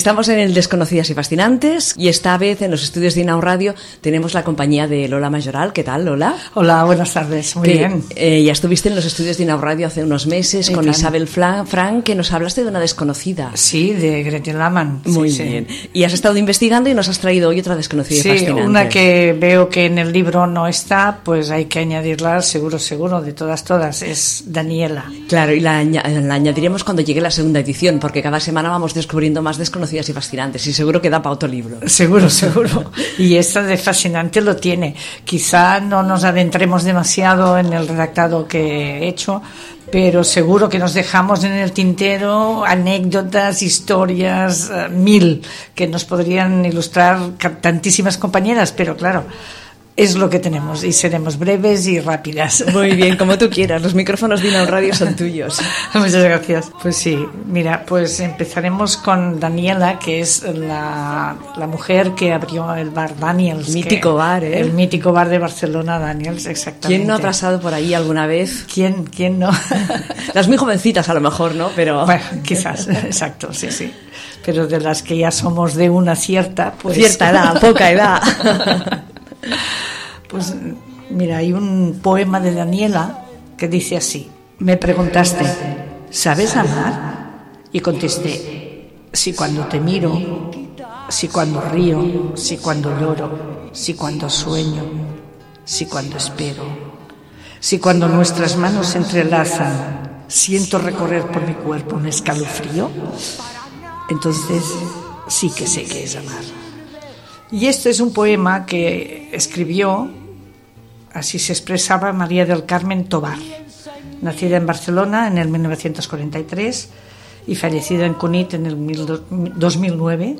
Estamos en el Desconocidas y Fascinantes y esta vez en los estudios de Inau Radio tenemos la compañía de Lola Mayoral. ¿Qué tal, Lola? Hola, buenas tardes. Muy Que, bien. eh, ya estuviste en los estudios de Inau Radio hace unos meses con. Isabel Fla- Frank, que nos hablaste de una desconocida. Sí, de Gretel Laman. Muy sí. bien. Y has estado investigando y nos has traído hoy otra desconocida y Sí, fascinante. una que veo que en el libro no está, pues hay que añadirla seguro, seguro, de todas, todas. Es Daniela. Claro, y la, la añadiremos cuando llegue la segunda edición, porque cada semana vamos descubriendo más desconocidas y fascinantes y seguro que da para otro libro. Seguro, seguro. Y esta de fascinante lo tiene. Quizá no nos adentremos demasiado en el redactado que he hecho, pero seguro que nos dejamos en el tintero anécdotas, historias, eh, mil, que nos podrían ilustrar tantísimas compañeras, pero claro, es lo que tenemos y seremos breves y rápidas. Muy bien, como tú quieras. Los micrófonos de Inau Radio son tuyos. Muchas gracias. Pues sí, mira, pues empezaremos con Daniela, que es la, la mujer que abrió el bar Daniels. Mítico que- bar, ¿eh? El mítico bar de Barcelona, Daniels, exactamente. ¿Quién no ha pasado por ahí alguna vez? ¿Quién, quién no? Las muy jovencitas a lo mejor, ¿no? Pero bueno, quizás, exacto, sí, sí. Pero de las que ya somos de una cierta, pues... cierta edad, poca edad. Pues mira, hay un poema de Daniela que dice así. Me preguntaste, ¿sabes amar? Y contesté, si cuando te miro, si cuando río, si cuando lloro, si cuando sueño, si cuando espero, si cuando nuestras manos se entrelazan, siento recorrer por mi cuerpo un escalofrío, entonces sí que sé que es amar. Y este es un poema que escribió, así se expresaba María del Carmen Tobar, nacida en Barcelona en el 1943 y fallecida en Cunit en el mil do- 2009,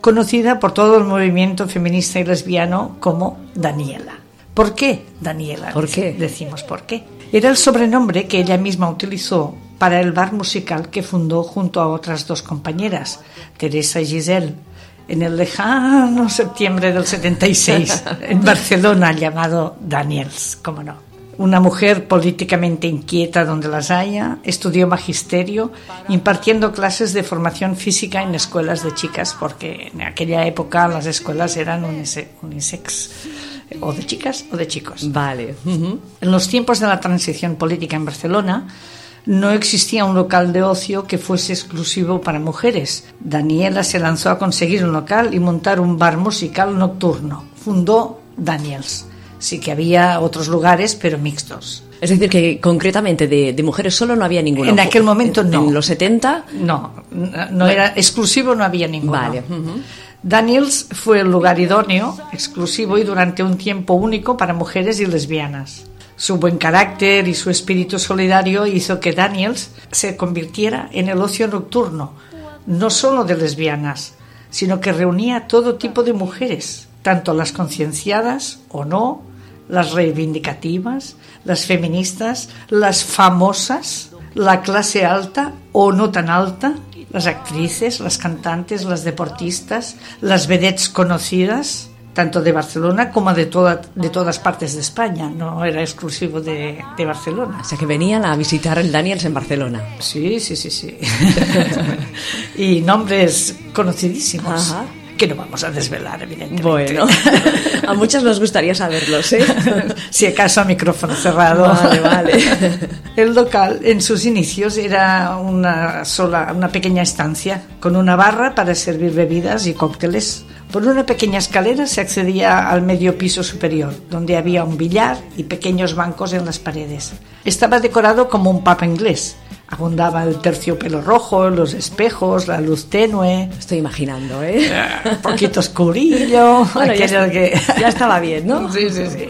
conocida por todo el movimiento feminista y lesbiano como Daniela. ¿Por qué Daniela? ¿Por qué? Decimos por qué. Era el sobrenombre que ella misma utilizó para el bar musical que fundó junto a otras dos compañeras, Teresa y Giselle, en el lejano septiembre del 76, en Barcelona, llamado Daniels, cómo no. Una mujer políticamente inquieta donde las haya, estudió magisterio, impartiendo clases de formación física en escuelas de chicas, porque en aquella época las escuelas eran unise- unisex, o de chicas o de chicos. Vale. Ujú. En los tiempos de la transición política en Barcelona, no existía un local de ocio que fuese exclusivo para mujeres. Daniela se lanzó a conseguir un local y montar un bar musical nocturno. Fundó Daniels. Sí que había otros lugares, pero mixtos. Es decir, que concretamente de, de mujeres solo no había ninguno. En aquel momento En- no. En los 70, No, no era exclusivo, no había ninguno. Vale. Daniels fue el lugar idóneo, exclusivo y durante un tiempo único para mujeres y lesbianas. Su buen carácter y su espíritu solidario hizo que Daniels se convirtiera en el ocio nocturno, no solo de lesbianas, sino que reunía todo tipo de mujeres, tanto las concienciadas o no, las reivindicativas, las feministas, las famosas, la clase alta o no tan alta, las actrices, las cantantes, las deportistas, las vedettes conocidas, tanto de Barcelona como de, toda- de todas partes de España, no era exclusivo de, de Barcelona. o sea que venían a visitar el Daniels en Barcelona. Sí, sí, sí, sí. y nombres conocidísimos Ajá. que no vamos a desvelar, evidentemente. Bueno, a muchas nos gustaría saberlos, ¿eh? si acaso a micrófono cerrado. Vale, vale. El local en sus inicios era una sola, una pequeña estancia con una barra para servir bebidas y cócteles. Por una pequeña escalera se accedía al medio piso superior, donde había un billar y pequeños bancos en las paredes. Estaba decorado como un pub inglés. Abundaba el terciopelo rojo, los espejos, la luz tenue, Estoy imaginando, ¿eh? un poquito oscurillo. Bueno, ya, que... ya estaba bien, ¿no? Sí, sí, sí.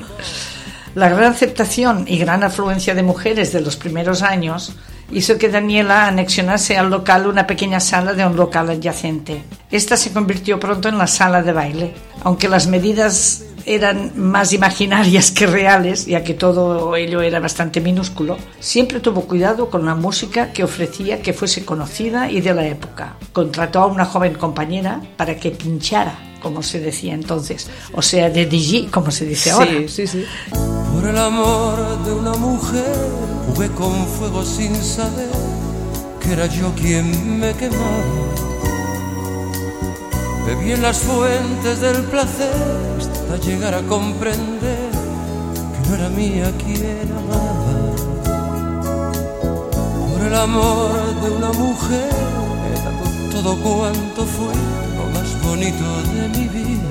La gran aceptación y gran afluencia de mujeres de los primeros años hizo que Daniela anexionase al local una pequeña sala de un local adyacente. Esta se convirtió pronto en la sala de baile, aunque las medidas eran más imaginarias que reales, ya que todo ello era bastante minúsculo, siempre tuvo cuidado con la música que ofrecía que fuese conocida y de la época. Contrató a una joven compañera para que pinchara, como se decía entonces, o sea, de DJ, como se dice ahora. Sí, sí, sí. Por el amor de una mujer jugué con fuego sin saber que era yo quien me quemaba. Bebí en las fuentes del placer hasta llegar a comprender que no era mía quien amaba. Por el amor de una mujer he dado todo cuanto fue bonito de mi vida.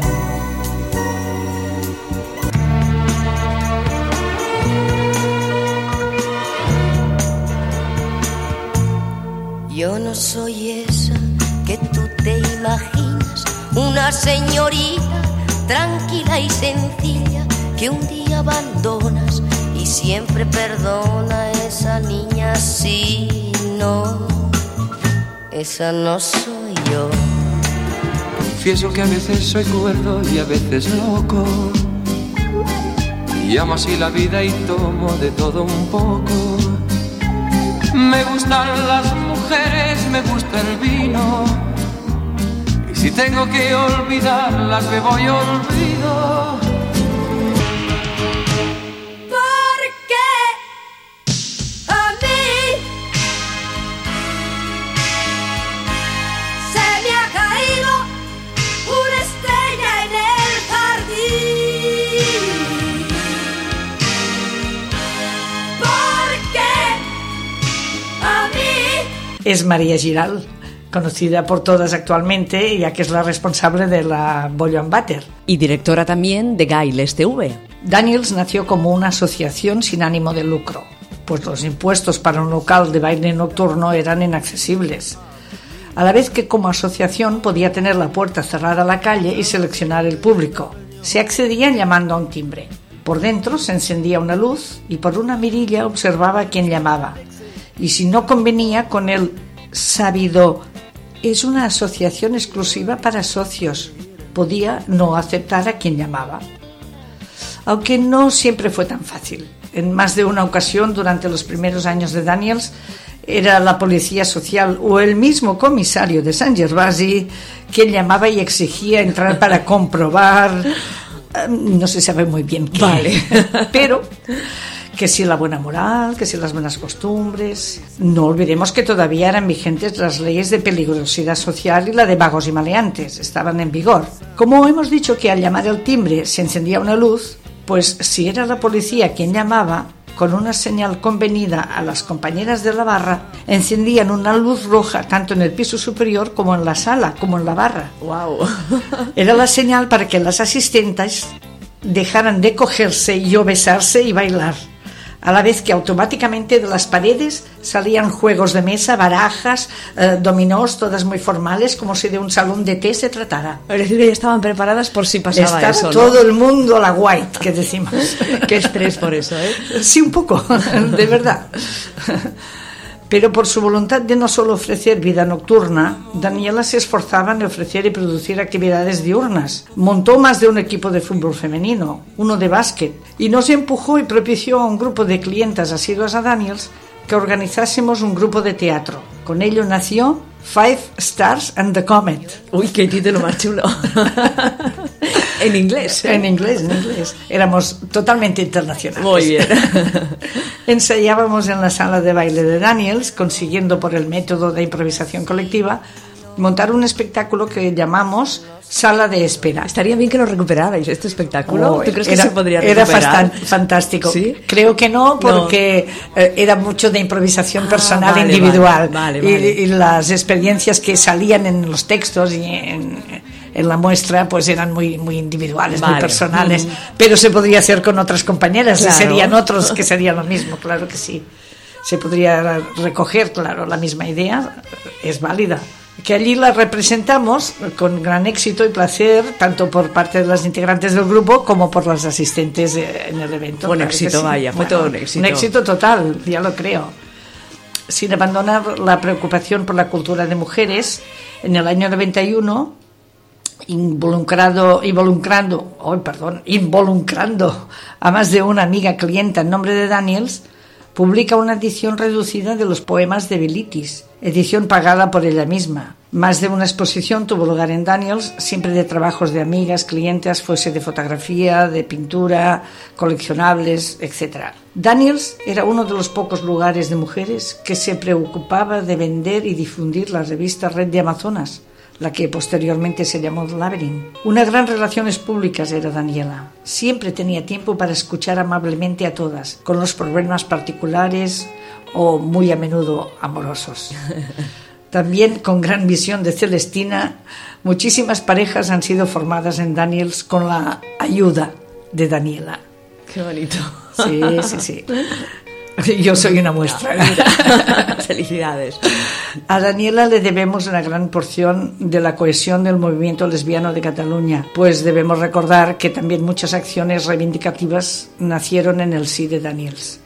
Yo no soy esa que tú te imaginas, una señorita tranquila y sencilla que un día abandonas y siempre perdona a esa niña si no, esa no soy yo. Confieso que a veces soy cuerdo y a veces loco. Y amo así la vida y tomo de todo un poco. Me gustan las mujeres, me gusta el vino. Y si tengo que olvidarlas, me voy olvido. Es María Giral, conocida por todas actualmente, ya que es la responsable de la Bollo and Butter. Y directora también de Gailes TV. Daniels nació como una asociación sin ánimo de lucro, pues los impuestos para un local de baile nocturno eran inaccesibles. A la vez que como asociación podía tener la puerta cerrada a la calle y seleccionar el público. Se accedía llamando a un timbre. Por dentro se encendía una luz y por una mirilla observaba a quien llamaba. Y si no convenía con el sabido, es una asociación exclusiva para socios, podía no aceptar a quien llamaba aunque no siempre fue tan fácil. En más de una ocasión durante los primeros años de Daniels era la policía social o el mismo comisario de San Gervasi quien llamaba y exigía entrar para comprobar, eh, no se sabe muy bien qué, Vale. pero que si la buena moral, que si las buenas costumbres. No olvidemos que todavía eran vigentes las leyes de peligrosidad social y la de vagos y maleantes, estaban en vigor. Como hemos dicho que al llamar el timbre se encendía una luz, pues si era la policía quien llamaba, con una señal convenida a las compañeras de la barra, encendían una luz roja tanto en el piso superior como en la sala, como en la barra. Wow. Era la señal para que las asistentes dejaran de cogerse y o besarse y bailar, a la vez que automáticamente de las paredes salían juegos de mesa, barajas, eh, dominós, todas muy formales, como si de un salón de té se tratara. Es decir, que ya estaban preparadas por si pasaba Estaba eso, ¿no? todo el mundo a la white, que decimos. Qué estrés por eso, ¿eh? Sí, un poco, de verdad. Pero por su voluntad de no solo ofrecer vida nocturna, Daniela se esforzaba en ofrecer y producir actividades diurnas. Montó más de un equipo de fútbol femenino, uno de básquet, y nos empujó y propició a un grupo de clientas asiduas a Daniels que organizásemos un grupo de teatro. Con ello nació Five Stars and the Comet. Uy, qué título más chulo. en inglés. ¿eh? En inglés, en inglés. Éramos totalmente internacionales. Muy bien. Ensayábamos en la sala de baile de Daniels, consiguiendo por el método de improvisación colectiva montar un espectáculo que llamamos Sala de Espera. Estaría bien que lo recuperarais, este espectáculo. Oh, ¿Tú crees que era- se podría Era recuperar? fastan- fantástico. ¿Sí? Creo que no, porque eh, era mucho de improvisación Ah, personal vale, individual. vale, vale, Y- vale. Y, las experiencias que salían en los textos y en, en la muestra, pues eran muy, muy individuales, muy Vale. personales. Mm. Pero se podría hacer con otras compañeras Claro. y serían otros que sería lo mismo, claro que sí. Se podría recoger, claro, la misma idea, es válida. Que allí la representamos con gran éxito y placer, tanto por parte de las integrantes del grupo como por las asistentes eh, en el evento. Fue un claro éxito, vaya, fue todo un éxito. Un éxito total, ya lo creo. Sin abandonar la preocupación por la cultura de mujeres, en el año 91 involucrado, involucrando, oh, perdón, involucrando a más de una amiga clienta en nombre de Daniels, publica una edición reducida de los poemas de Bilitis, edición pagada por ella misma. Más de una exposición tuvo lugar en Daniels, siempre de trabajos de amigas, clientes, fuese de fotografía, de pintura, coleccionables, etc. Daniels era uno de los pocos lugares de mujeres que se preocupaba de vender y difundir la revista Red de Amazonas, la que posteriormente se llamó Labyrinth. Una gran relaciones públicas era Daniela. Siempre tenía tiempo para escuchar amablemente a todas, con los problemas particulares o muy a menudo amorosos. También con gran visión de Celestina, muchísimas parejas han sido formadas en Daniels con la ayuda de Daniela. Qué bonito. Sí, sí, sí. Yo soy una muestra. Felicidades. A Daniela le debemos una gran porción de la cohesión del movimiento lesbiano de Cataluña, pues debemos recordar que también muchas acciones reivindicativas nacieron en el sí de Daniels.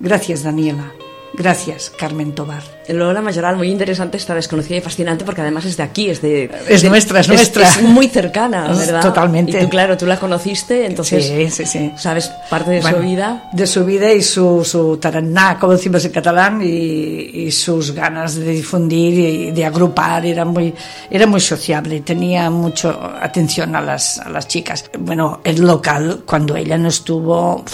Gracias, Daniela. Gracias, Carmen Tobar. Lola Mayoral, muy interesante, esta desconocida y fascinante porque además es de aquí, es de... Es nuestra, es nuestra. Es, muy cercana, ¿verdad? Totalmente. Y tú, claro, tú la conociste, entonces... Sí, sí, sí. ¿Sabes parte de Bueno, su vida? De su vida y su, su taraná, como decimos en catalán, y, y sus ganas de difundir y de agrupar. Era muy, era muy sociable, tenía mucho atención a las, a las chicas. Bueno, el local, cuando ella no estuvo...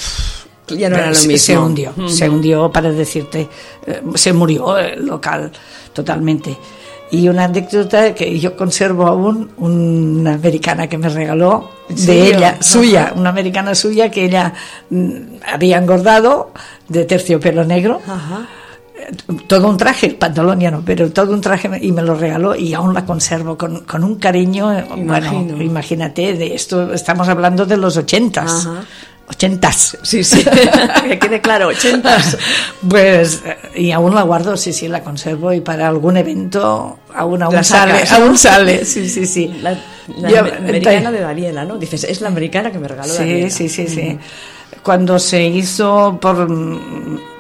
Ya no era lo se, mismo. se hundió, se hundió para decirte, eh, se murió el local totalmente. Y una anécdota que yo conservo aún, una americana que me regaló, de ella, suya, una americana suya que ella mm, había engordado de terciopelo negro. Ajá. Todo un traje, pantalón ya no, pero todo un traje y me lo regaló y aún la conservo con, con un cariño. Imagino. Bueno, imagínate, de esto estamos hablando de los ochentas. Ajá. Ochentas. Sí, sí, que quede claro, ochentas. Pues, eh, y aún la guardo, sí, sí, la conservo y para algún evento aún, aún sale, aún sale, sí, sí, sí. La, la Yo- amer- americana de Daniela, ¿no? Dices, es la americana que me regaló Sí, Daniela. sí, sí, sí. Cuando se hizo por,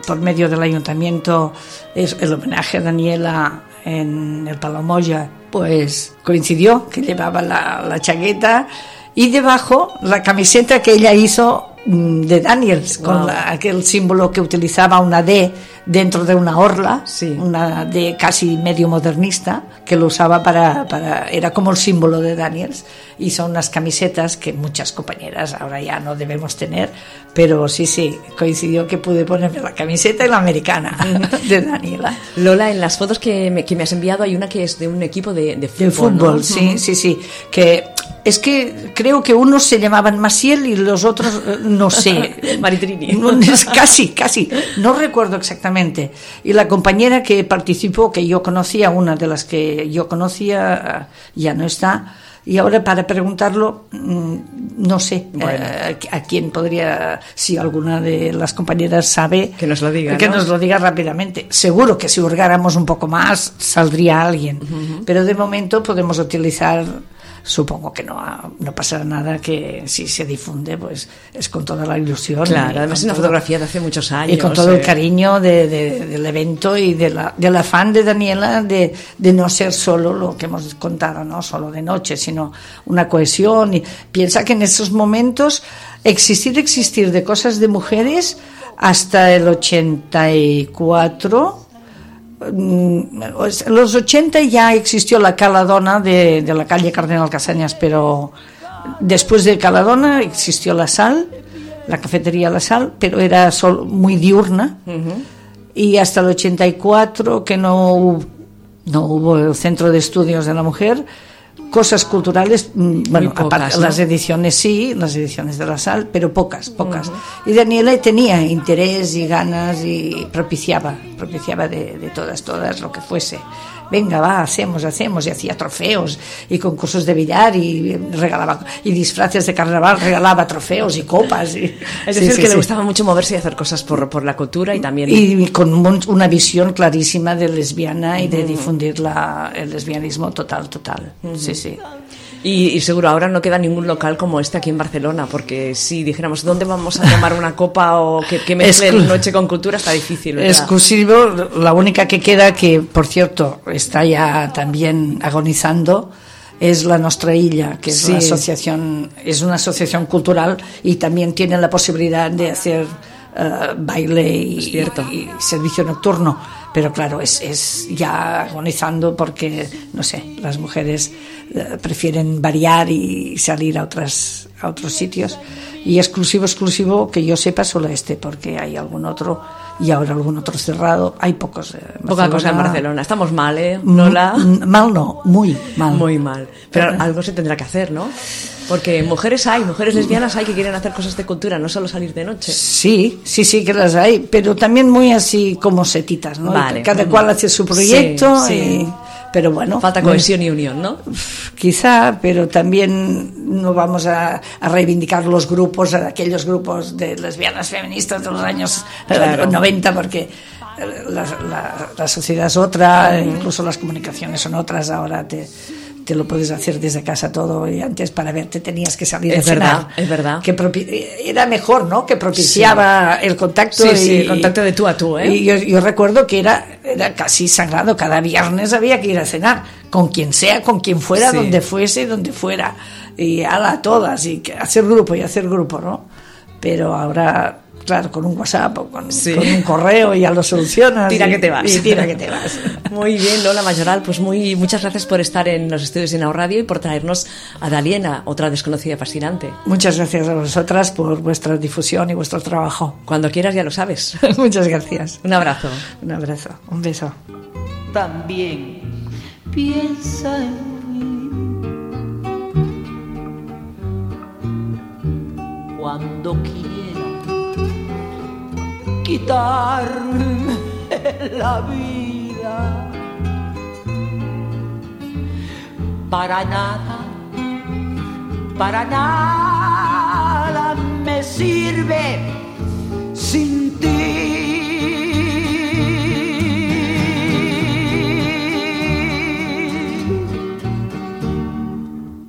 por medio del ayuntamiento es- el homenaje a Daniela en el Palomoya, pues coincidió que llevaba la, la chaqueta y debajo la camiseta que ella hizo de Daniels, con Wow. la- aquel símbolo que utilizaba una D dentro de una orla, Sí. una D casi medio modernista, que lo usaba para, para, era como el símbolo de Daniels, y son unas camisetas que muchas compañeras ahora ya no debemos tener, pero sí, sí, coincidió que pude ponerme la camiseta y la americana de Daniela. Lola, en las fotos que me, que me has enviado hay una que es de un equipo de, de fútbol. Del fútbol, ¿no? sí, sí, sí. Que es que creo que unos se llamaban Maciel y los otros eh, no sé. Maritrini. Casi, casi. No recuerdo exactamente. Y la compañera que participó, que yo conocía, una de las que yo conocía, eh, ya no está. Y ahora para preguntarlo, mm, no sé Bueno. eh, a quién podría, si alguna de las compañeras sabe, Que nos lo diga, que ¿no? nos lo diga rápidamente. Seguro que si hurgáramos un poco más saldría alguien, pero de momento podemos utilizar, supongo que no, no pasará nada, que si se difunde, pues es con toda la ilusión. Claro, además es una todo- fotografía de hace muchos años. y con todo el eh. cariño de- de- del evento y de la, del afán de Daniela de, de no ser solo lo que hemos contado, no solo de noche, sino una cohesión. Y piensa que en esos momentos existir, existir de cosas de mujeres hasta el 84. Mm, En los 80 ya existió la Caladona de, de la calle Cardenal Casañas, pero después de Caladona existió la Sal, la cafetería La Sal, pero era solo muy diurna. Y hasta el 84, que no, hubo- no hubo el Centro de Estudios de la Mujer, cosas culturales, mm, bueno, pocas, aparte, ¿no? las ediciones sí, las ediciones de La Sal, pero pocas, pocas. Y Daniela tenía interés y ganas y propiciaba, propiciaba de, de todas, todas lo que fuese. Venga, va, hacemos, hacemos, y hacía trofeos y concursos de billar y regalaba, y disfraces de carnaval, regalaba trofeos y copas. Y, Es decir, sí, que le gustaba mucho moverse y hacer cosas por, por la cultura y también... Y con un- una visión clarísima de lesbiana y de difundir la, el lesbianismo total, total. Sí, sí. Y, y seguro ahora no queda ningún local como este aquí en Barcelona, porque si dijéramos dónde vamos a tomar una copa o que, que mezclen Exclu- noche con cultura está difícil. ¿verdad? Exclusivo, la única que queda, que por cierto está ya también agonizando, es la Nostra Illa, que es Sí. una asociación, es una asociación cultural y también tiene la posibilidad de hacer eh, baile y, servicio nocturno. Pero claro, es, es ya agonizando porque, no sé, las mujeres eh, prefieren variar y salir a, otras, a otros sitios. Y exclusivo, exclusivo, que yo sepa, solo este, porque hay algún otro y ahora algún otro cerrado. Hay pocos. Eh, Poca cosa en Barcelona. Estamos mal, ¿eh? Lola. Mal no, muy mal. Muy mal. Pero algo se tendrá que hacer, ¿no? Porque mujeres hay, mujeres lesbianas hay que quieren hacer cosas de cultura, no solo salir de noche. Sí, sí, sí que las hay, pero también muy así como setitas, ¿no? Vale. Cada cual hace su proyecto, Sí, sí. y- pero bueno. Falta cohesión y unión, ¿no? Quizá, pero también no vamos a, a reivindicar los grupos, a aquellos grupos de lesbianas feministas de los años eh, Claro. 90, porque eh, la, la- la sociedad es otra, incluso las comunicaciones son otras. Ahora te, te lo puedes hacer desde casa todo y antes para verte tenías que salir Es a cenar. verdad, es verdad. Que era mejor, ¿no? Que propiciaba el contacto. Sí, y, sí, el contacto de tú a tú, ¿eh? Y yo, yo recuerdo que era, era casi sagrado. Cada viernes había que ir a cenar, con quien sea, con quien fuera, Sí. donde fuese, donde fuera. Y ala a todas, y hacer grupo y hacer grupo, ¿no? Pero ahora, claro, con un WhatsApp o con, Sí. con un correo ya lo solucionas. Tira y- que te vas. Y tira que te vas. Muy bien, Lola Mayoral, pues muy, muchas gracias por estar en los estudios de Nau Radio y por traernos a Daliena, otra desconocida fascinante. Muchas gracias a vosotras por vuestra difusión y vuestro trabajo. Cuando quieras ya lo sabes. Muchas gracias. Un abrazo. Un abrazo, un beso. también piensa en mí. Cuando quiera quitarme la vida. Para nada, para nada me sirve sin ti.